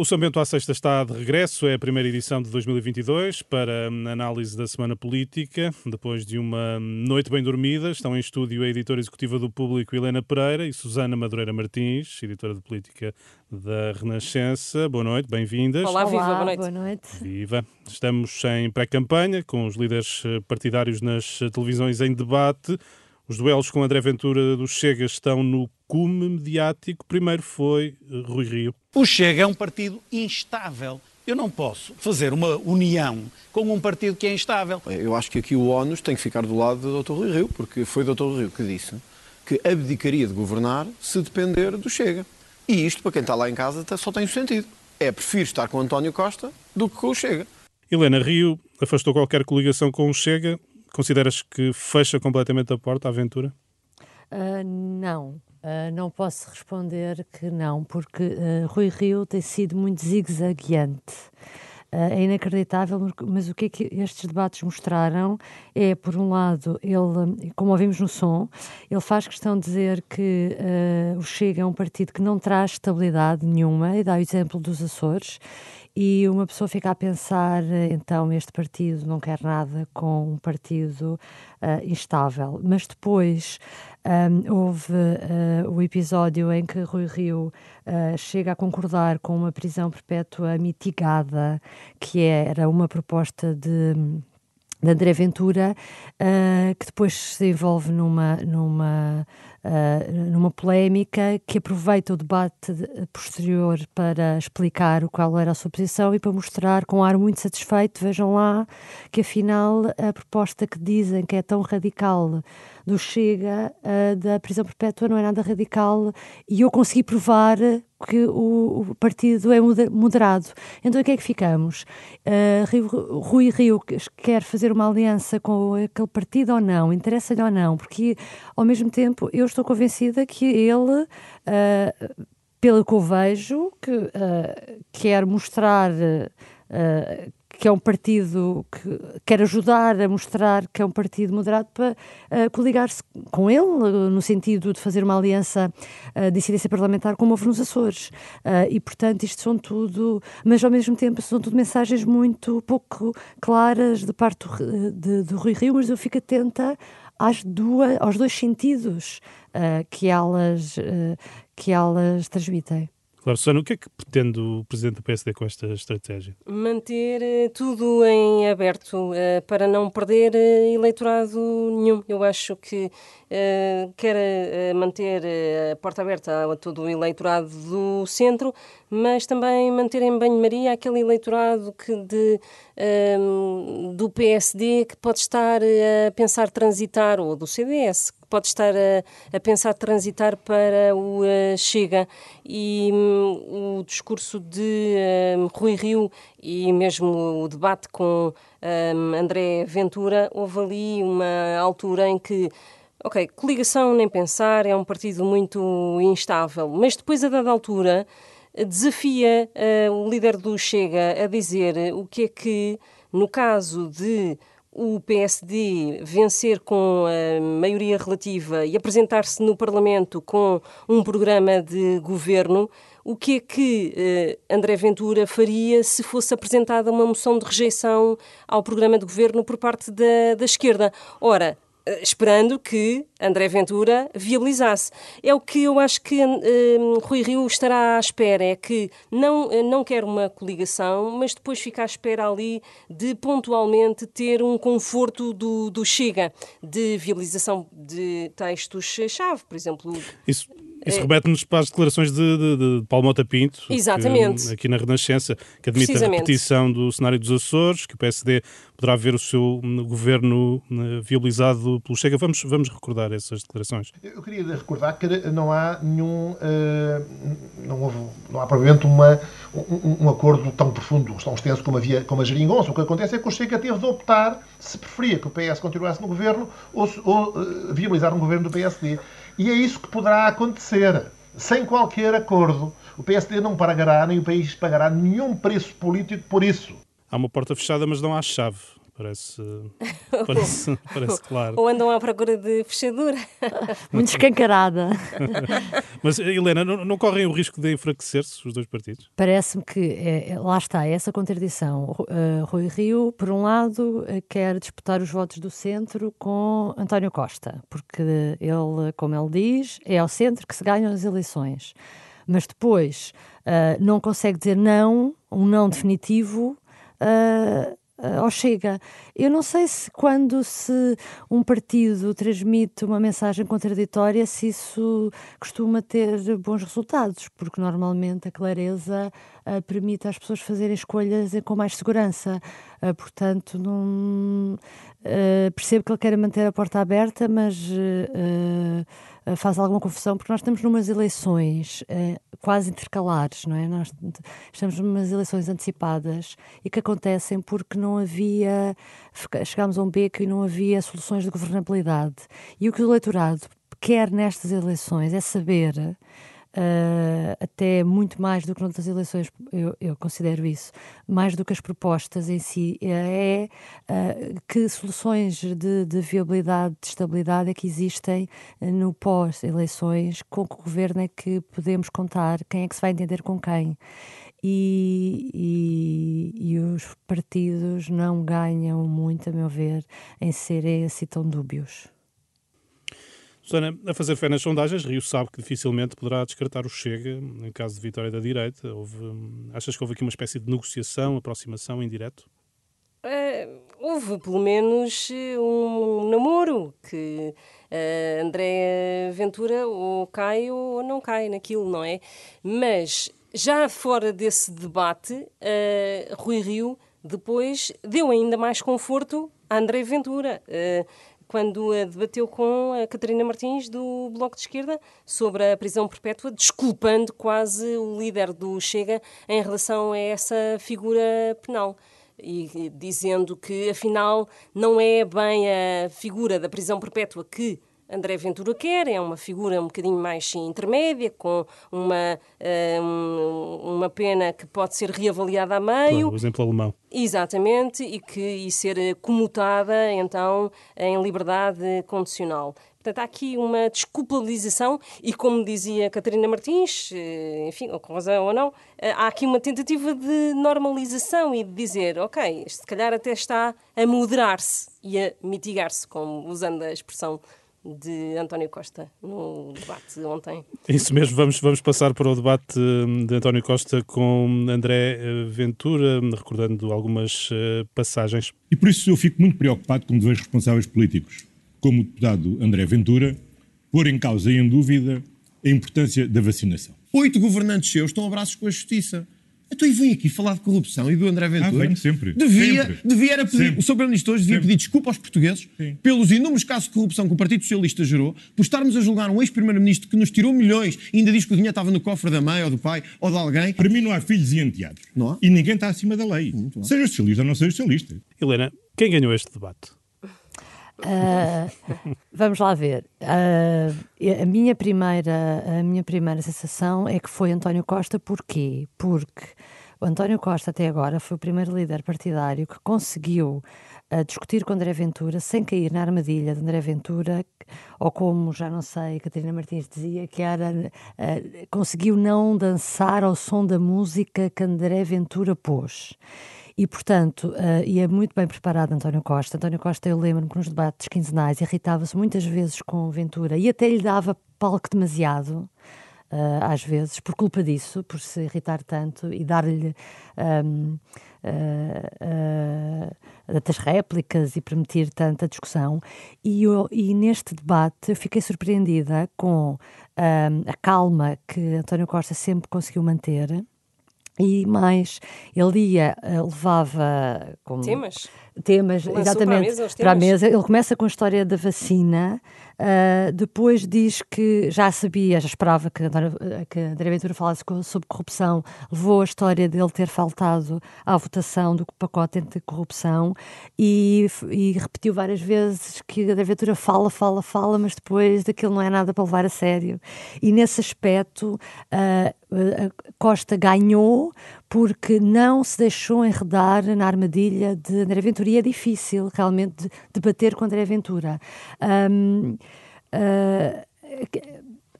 O São Bento à Sexta está de regresso, é a primeira edição de 2022 para análise da semana política. Depois de uma noite bem dormida, estão em estúdio a editora executiva do Público Helena Pereira e Susana Madureira Martins, editora de política da Renascença. Boa noite, bem-vindas. Olá, viva, Olá, boa noite. Boa noite. Viva. Estamos em pré-campanha, com os líderes partidários nas televisões em debate. Os duelos com André Ventura do Chega estão no cume mediático. Primeiro foi Rui Rio. O Chega é um partido instável. Eu não posso fazer uma união com um partido que é instável. Eu acho que aqui o ONUS tem que ficar do lado do Dr. Rui Rio, porque foi o Dr. Rui Rio que disse que abdicaria de governar se depender do Chega. E isto, para quem está lá em casa, só tem um sentido. É prefiro estar com António Costa do que com o Chega. Helena Rio afastou qualquer coligação com o Chega. Consideras que fecha completamente a porta à aventura? Uh, não, uh, não posso responder que não, porque uh, Rui Rio tem sido muito zigue-zagueante. é inacreditável, mas o que é que estes debates mostraram é, por um lado, ele, como ouvimos no som, ele faz questão de dizer que o Chega é um partido que não traz estabilidade nenhuma, e dá o exemplo dos Açores, e uma pessoa fica a pensar, então, este partido não quer nada com um partido uh, instável. Mas depois um, houve uh, o episódio em que Rui Rio uh, chega a concordar com uma prisão perpétua mitigada, que era uma proposta de de André Ventura, uh, que depois se envolve numa, numa, uh, numa polémica que aproveita o debate posterior para explicar qual era a sua posição e para mostrar com um ar muito satisfeito, vejam lá, que afinal a proposta que dizem que é tão radical do Chega uh, da prisão perpétua não é nada radical e eu consegui provar que o, o partido é moderado. Então, o que é que ficamos? Uh, Rui Rio quer fazer uma aliança com aquele partido ou não? Interessa-lhe ou não? Porque, ao mesmo tempo, eu estou convencida que ele, uh, pelo que eu vejo, que uh, quer mostrar que é um partido que quer ajudar a mostrar que é um partido moderado para uh, coligar-se com ele, uh, no sentido de fazer uma aliança uh, de incidência parlamentar como houve nos Açores. Uh, e, portanto, isto são tudo, mas ao mesmo tempo são tudo mensagens muito pouco claras de parte do, de, do Rui Rio, mas eu fico atenta às duas, aos dois sentidos que, elas, que elas transmitem. Claro, Susana, o que é que pretende o Presidente do PSD com esta estratégia? Manter uh, tudo em aberto uh, para não perder uh, eleitorado nenhum. Eu acho que quer manter a porta aberta a todo o eleitorado do centro, mas também manter em banho-maria aquele eleitorado que de, um, do PSD que pode estar a pensar transitar, ou do CDS, pode estar a, a pensar transitar para o uh, Chega. E um, o discurso de um, Rui Rio e mesmo o debate com um, André Ventura, houve ali uma altura em que. Ok, coligação nem pensar, é um partido muito instável, mas depois, a dada altura, desafia uh, o líder do Chega a dizer o que é que, no caso de o PSD vencer com a maioria relativa e apresentar-se no Parlamento com um programa de governo, o que é que eh, André Ventura faria se fosse apresentada uma moção de rejeição ao programa de governo por parte da, da esquerda? Ora, esperando que André Ventura viabilizasse. É o que eu acho que um, Rui Rio estará à espera, é que não, eh, não quer uma coligação, mas depois fica à espera ali de pontualmente ter um conforto do, do Chega, de viabilização de textos-chave, por exemplo. Isso isso é... remete-nos para as declarações de, de, de Paulo Mota Pinto, Exatamente. Que, aqui na Renascença, que admite a repetição do cenário dos Açores, que o PSD poderá ver o seu governo eh, viabilizado pelo Chega. Vamos, vamos recordar essas declarações. Eu queria recordar que não há nenhum. Uh, não, houve, não há provavelmente uma, um, um, acordo tão profundo, tão extenso como, havia, como a Geringonça. O que acontece é que o Chega teve de optar se preferia que o PS continuasse no governo ou, ou uh, viabilizar um governo do PSD. E é isso que poderá acontecer. Sem qualquer acordo, o PSD não pagará, nem o país pagará nenhum preço político por isso. Há uma porta fechada, mas não há chave Parece, parece, parece claro. Ou andam à procura de fechadura. Muito escancarada. Mas, Helena, não, não correm o risco de enfraquecer-se os dois partidos? Parece-me que é, lá está, essa contradição. Uh, Rui Rio, por um lado, quer disputar os votos do centro com António Costa, porque ele, como ele diz, é ao centro que se ganham as eleições. Mas depois uh, não consegue dizer não, um não definitivo. Uh, uh, ou chega. Eu não sei se quando se um partido transmite uma mensagem contraditória, se isso costuma ter bons resultados, porque normalmente a clareza uh, permite às pessoas fazerem escolhas com mais segurança. Uh, portanto, não, percebo que ele quer manter a porta aberta, mas eh, faz alguma confusão, porque nós estamos numas eleições uh, quase intercalares, não é? Nós estamos numas eleições antecipadas e que acontecem porque não havia, chegámos a um beco e não havia soluções de governabilidade. E o que o eleitorado quer nestas eleições é saber uh, até muito mais do que noutras eleições, eu, eu, considero isso, mais do que as propostas em si, é uh, que soluções de, de, viabilidade, de estabilidade é que existem no pós-eleições, com que governo é que podemos contar, quem é que se vai entender com quem. E, e, e, os partidos não ganham muito, a meu ver, em serem assim tão dúbios. Susana, a fazer fé nas sondagens, Rio sabe que dificilmente poderá descartar o Chega em caso de vitória da direita. Houve, achas que houve aqui uma espécie de negociação, aproximação em direto? Uh, houve pelo menos um namoro que uh, André Ventura ou cai ou não cai naquilo, não é? Mas já fora desse debate, uh, Rui Rio depois deu ainda mais conforto a André Ventura. Uh, quando debateu com a Catarina Martins do Bloco de Esquerda sobre a prisão perpétua, desculpando quase o líder do Chega em relação a essa figura penal. E dizendo que afinal não é bem a figura da prisão perpétua que André Ventura quer, é uma figura um bocadinho mais intermédia, com uma, uh, uma pena que pode ser reavaliada a meio. Claro, o exemplo alemão. Exatamente, e, que, e ser comutada então em liberdade condicional. Portanto, há aqui uma desculpabilização e, como dizia Catarina Martins, eh, enfim, com razão ou não, eh, há aqui uma tentativa de normalização e de dizer, ok, se calhar até está a moderar-se e a mitigar-se, como usando a expressão de António Costa no debate ontem. Isso mesmo, vamos, vamos passar para o debate hum, de António Costa com André eh, Ventura, recordando algumas uh, passagens. E por isso eu fico muito preocupado com dois responsáveis políticos, como o deputado André Ventura, pôr em causa e em dúvida a importância da vacinação. Oito governantes seus estão abraços com a justiça. Então, e vem aqui falar de corrupção e do André Ventura. Ah, venho sempre. Devia, sempre. devia era pedir, sempre. o Sr. Primeiro-Ministro hoje devia sempre. pedir desculpa aos portugueses Sim. pelos inúmeros casos de corrupção que o Partido Socialista gerou, por estarmos a julgar um ex-Primeiro-Ministro que nos tirou milhões e ainda diz que o dinheiro estava no cofre da mãe ou do pai ou de alguém. Para mim não há filhos e enteados. Não há? E ninguém está acima da lei. Seja socialista ou não seja socialista. Helena, quem ganhou este debate? Uh, vamos lá ver. Uh, a, minha primeira, a minha primeira sensação é que foi António Costa. Porquê? Porque o António Costa, até agora, foi o primeiro líder partidário que conseguiu uh, discutir com André Ventura sem cair na armadilha de André Ventura, ou como já não sei, Catarina Martins dizia, que era conseguiu não dançar ao som da música que André Ventura pôs. E, portanto, uh, e é muito bem preparado António Costa. António Costa, eu lembro-me que nos debates quinzenais irritava-se muitas vezes com Ventura e até lhe dava palco demasiado uh, às vezes, por culpa disso, por se irritar tanto e dar-lhe um, uh, uh, réplicas e permitir tanta discussão. E, eu, e neste debate eu fiquei surpreendida com a calma que António Costa sempre conseguiu manter. E mais, ele ia, levava como temas, temas exatamente para a, mesa, para a mesa. Ele começa com a história da vacina, Uh, depois diz que já sabia, já esperava que, que André Ventura falasse sobre corrupção, levou a história dele ter faltado à votação do pacote anti-corrupção e, e, repetiu várias vezes que André Ventura fala, fala, fala, mas depois daquilo não é nada para levar a sério. E nesse aspecto, uh, Costa ganhou porque não se deixou enredar na armadilha de André Ventura. E é difícil realmente debater com André Ventura. Um, uh,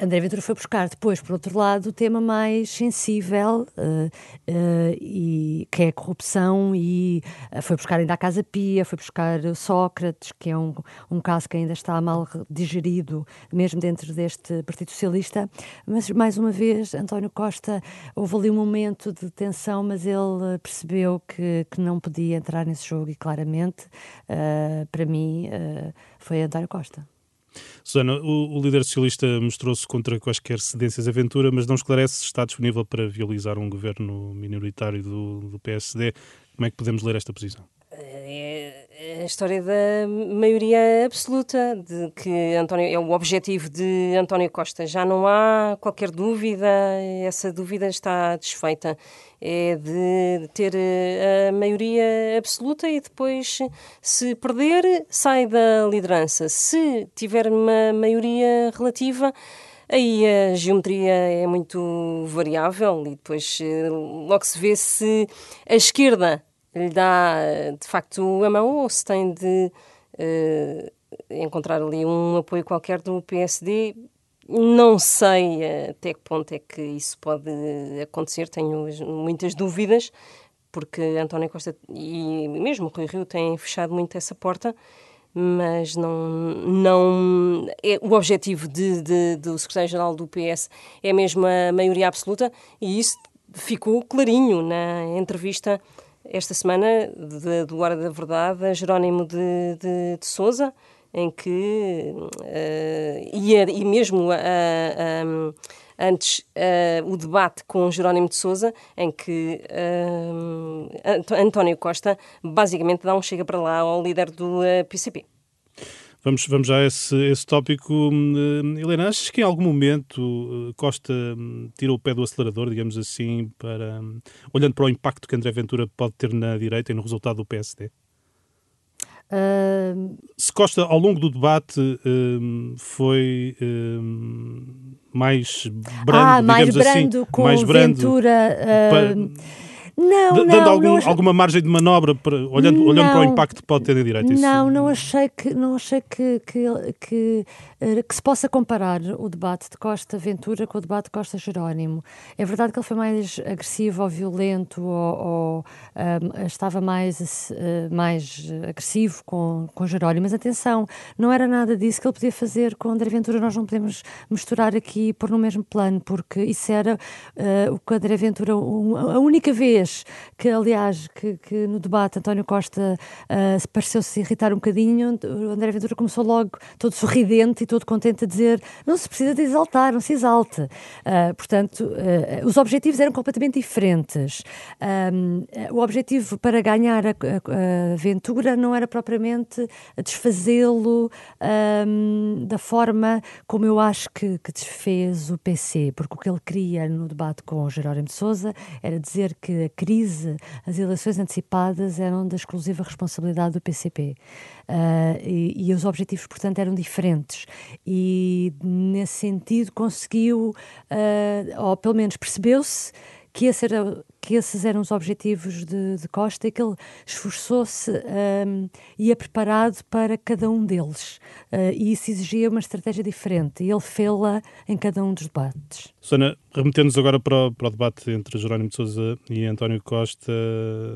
André Ventura foi buscar depois, por outro lado, o tema mais sensível, uh, uh, e, que é a corrupção, e uh, foi buscar ainda a Casa Pia, foi buscar Sócrates, que é um, um caso que ainda está mal digerido, mesmo dentro deste Partido Socialista. Mas, mais uma vez, António Costa, houve ali um momento de tensão, mas ele percebeu que, que não podia entrar nesse jogo, e claramente, para mim, foi António Costa. Susana, o, o líder socialista mostrou-se contra quaisquer cedências à aventura, mas não esclarece se está disponível para viabilizar um governo minoritário do, do PSD. Como é que podemos ler esta posição? É a história da maioria absoluta, de que António, é o objetivo de António Costa. Já não há qualquer dúvida, essa dúvida está desfeita. É de ter a maioria absoluta e depois, se perder, sai da liderança. Se tiver uma maioria relativa, Aí a geometria é muito variável e depois eh, logo se vê se a esquerda lhe dá de facto a mão ou se tem de uh, encontrar ali um apoio qualquer do PSD. Não sei até que ponto é que isso pode acontecer, tenho muitas dúvidas, porque António Costa e mesmo Rui Rio têm fechado muito essa porta, mas não, não é, o objetivo de, de, do secretário-geral do PS é mesmo a maioria absoluta e isso ficou clarinho na entrevista esta semana de, do Hora da Verdade a Jerónimo de, de, de Souza, em que, uh, e, e mesmo uh, um, antes uh, o debate com Jerónimo de Souza, em que António Costa basicamente dá um chega para lá ao líder do PCP. Vamos, vamos já a esse, esse tópico. Hum, Helena, achas que em algum momento uh, Costa hum, tirou o pé do acelerador, digamos assim, para hum, olhando para o impacto que André Ventura pode ter na direita e no resultado do PSD? Uh... Se Costa, ao longo do debate, foi mais brando, ah, mais digamos assim, brando assim, com mais brando Ventura. Uh... Para não, dando não, algum, não alguma margem de manobra para, olhando, olhando para o impacto que pode ter na direita. Isso... Não, não achei que não achei que, que, que, eh, que, se possa comparar o debate de Costa Ventura com o debate de Costa Jerónimo. É verdade que ele foi mais agressivo ou violento ou, ou um, estava mais, uh, mais agressivo com, com Jerónimo, mas atenção, não era nada disso que ele podia fazer com André Ventura. Nós não podemos misturar aqui e pôr no mesmo plano, porque isso era uh, o que André Ventura, a única vez que, aliás, que, que no debate António Costa uh, pareceu-se irritar um bocadinho, o André Ventura começou logo todo sorridente e todo contente a dizer não se precisa de exaltar, não se exalte. Uh, portanto, uh, os objetivos eram completamente diferentes. Um, o objetivo para ganhar a, a, a Ventura não era propriamente desfazê-lo um, da forma como eu acho que, que desfez o PC, porque o que ele queria no debate com o Jerónimo de Sousa era dizer que crise, as eleições antecipadas eram da exclusiva responsabilidade do PCP. Uh, ah, e, e, os objetivos, portanto, eram diferentes. E, nesse sentido, conseguiu, uh, ou pelo menos percebeu-se, que, esse era, que esses eram os objetivos de, de Costa e que ele esforçou-se um, e ia preparado para cada um deles. Uh, e isso exigia uma estratégia diferente e ele fê-la em cada um dos debates. Susana, remetendo-nos agora para o, para o, debate entre Jerónimo de Sousa e António Costa,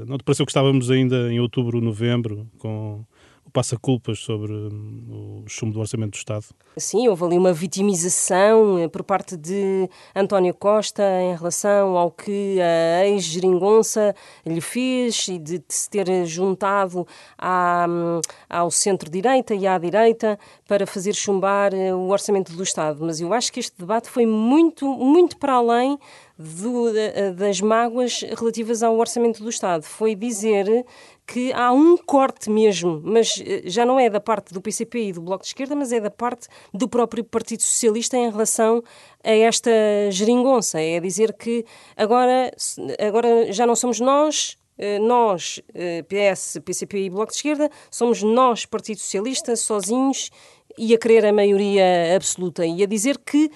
não te pareceu que estávamos ainda em outubro, novembro, com passa-culpas sobre hum, o chumbo do Orçamento do Estado? Sim, houve ali uma vitimização eh, por parte de António Costa em relação ao que a ex-geringonça lhe fez e de, se ter juntado à, hum, ao centro-direita e à direita para fazer chumbar eh, o Orçamento do Estado. Mas eu acho que este debate foi muito, muito para além do, das mágoas relativas ao orçamento do Estado. Foi dizer que há um corte mesmo, mas eh, já não é da parte do PCP e do Bloco de Esquerda, mas é da parte do próprio Partido Socialista em relação a esta geringonça. É dizer que agora, agora já não somos nós, eh, nós, eh, PS, PCP e Bloco de Esquerda, somos nós, Partido Socialista, sozinhos e a querer a maioria absoluta e a dizer que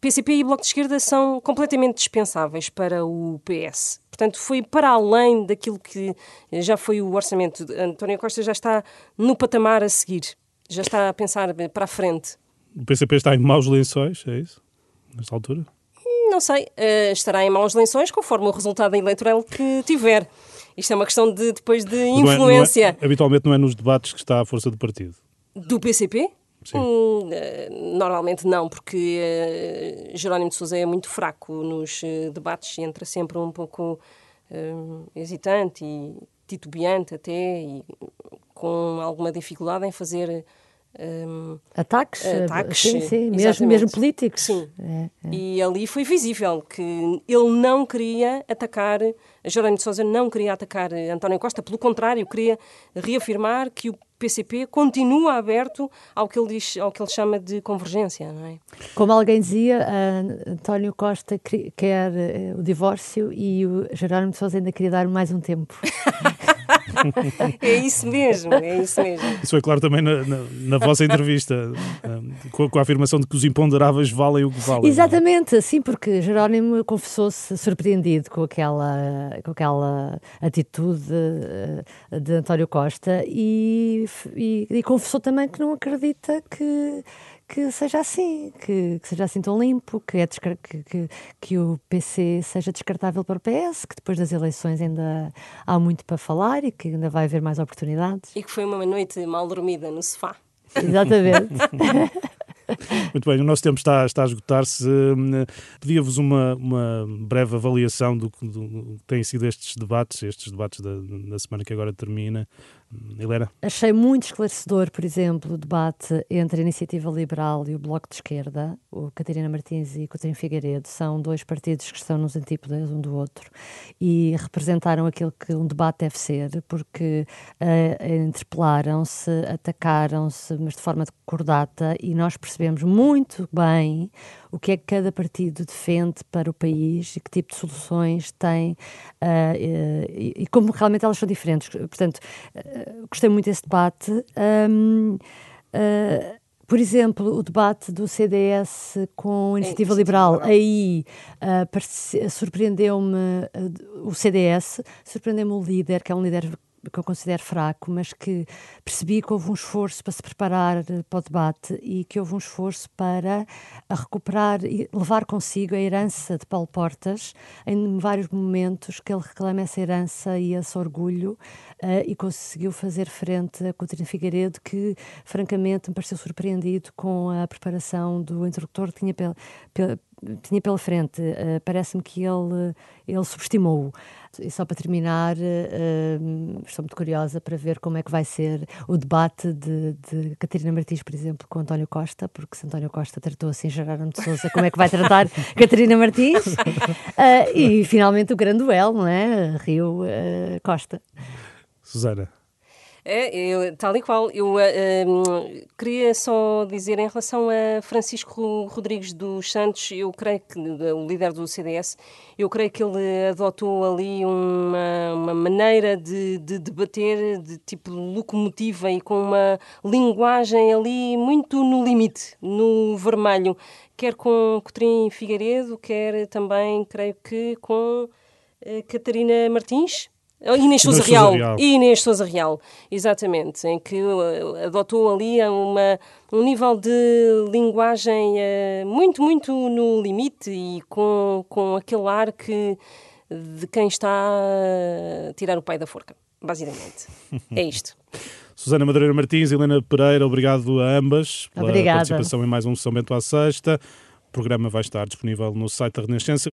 PCP e Bloco de Esquerda são completamente dispensáveis para o PS. Portanto, foi para além daquilo que já foi o orçamento. António Costa já está no patamar a seguir, já está a pensar para a frente. O PCP está em maus lençóis, é isso? Nesta altura? Não sei, uh, estará em maus lençóis conforme o resultado eleitoral que tiver. Isto é uma questão de depois de influência. Não é, não é, habitualmente não é nos debates que está a força do partido. Do PCP? Hum, normalmente não, porque uh, Jerónimo de Sousa é muito fraco nos uh, debates e entra sempre um pouco uh, hesitante e titubeante até e com alguma dificuldade em fazer um, ataques, ataques sim, sim, mesmo, mesmo políticos. Sim. É, é. E ali foi visível que ele não queria atacar, Jerónimo de Sousa não queria atacar António Costa, pelo contrário, queria reafirmar que o PCP continua aberto ao que ele diz, ao que ele chama de convergência, não é? Como alguém dizia, António Costa quer eh, o divórcio e o Jerónimo de Sousa ainda queria dar mais um tempo. é isso mesmo, é isso mesmo. Isso foi claro também na, na, na vossa entrevista, com, com, a afirmação de que os imponderáveis valem o que valem. Exatamente, sim, porque Jerónimo confessou-se surpreendido com aquela, com aquela atitude eh, de António Costa e e, e confessou também que não acredita que, que seja assim, que, que, seja assim tão limpo, que, é que, que, que, o PC seja descartável para o PS, que depois das eleições ainda há muito para falar e que ainda vai haver mais oportunidades. E que foi uma noite mal dormida no sofá. Exatamente. Muito bem, o nosso tempo está, está a esgotar-se. Hum, pedia-vos uma, uma breve avaliação do que têm sido estes debates, estes debates da, da semana que agora termina. Helena? Achei muito esclarecedor, por exemplo, o debate entre a Iniciativa Liberal e o Bloco de Esquerda. O Catarina Martins e Coutinho Figueiredo são dois partidos que estão nos antípodas um do outro e representaram aquilo que um debate deve ser, porque uh, interpelaram-se, atacaram-se, mas de forma cordata, e nós percebemos muito bem o que é que cada partido defende para o país e que tipo de soluções tem uh, e, e, como realmente elas são diferentes. Portanto, uh, gostei muito desse debate. Um, uh, por exemplo, o debate do CDS com a Iniciativa, é, Liberal, Liberal, aí uh, surpreendeu-me uh, o CDS, surpreendeu-me o líder, que é um líder que eu considero fraco, mas que percebi que houve um esforço para se preparar eh, para o debate e que houve um esforço para recuperar e levar consigo a herança de Paulo Portas em vários momentos que ele reclama essa herança e esse orgulho uh, e conseguiu fazer frente a Coutinho Figueiredo que francamente me pareceu surpreendido com a preparação do interlocutor. Que tinha pela, pela tinha pela frente. Uh, Parece-me que ele, ele subestimou-o. E só para terminar, uh, estou muito curiosa para ver como é que vai ser o debate de, de Catarina Martins, por exemplo, com António Costa, porque se António Costa tratou assim Gerardo de Souza, como é que vai tratar Catarina Martins? Uh, e finalmente o grande duelo, não é? Rio-Costa. Susana. É, eu, tal e qual. Eu uh, queria só dizer em relação a Francisco Rodrigues dos Santos, eu creio que, o líder do CDS, eu creio que ele adotou ali uma, uma maneira de, de debater de tipo locomotiva e com uma linguagem ali muito no limite, no vermelho, quer com Cotrim Figueiredo, quer também, creio que, com uh, Catarina Martins. Inês Souza Real. Real. Inês Souza Real, exatamente, em que uh, adotou ali uma, um nível de linguagem uh, muito, muito no limite e com, com aquele ar que, de quem está a tirar o pai da forca, basicamente. é isto. Susana Madureira Martins, Helena Pereira, obrigado a ambas pela Obrigada. participação em mais um São Bento à Sexta. O programa vai estar disponível no site da Renascença.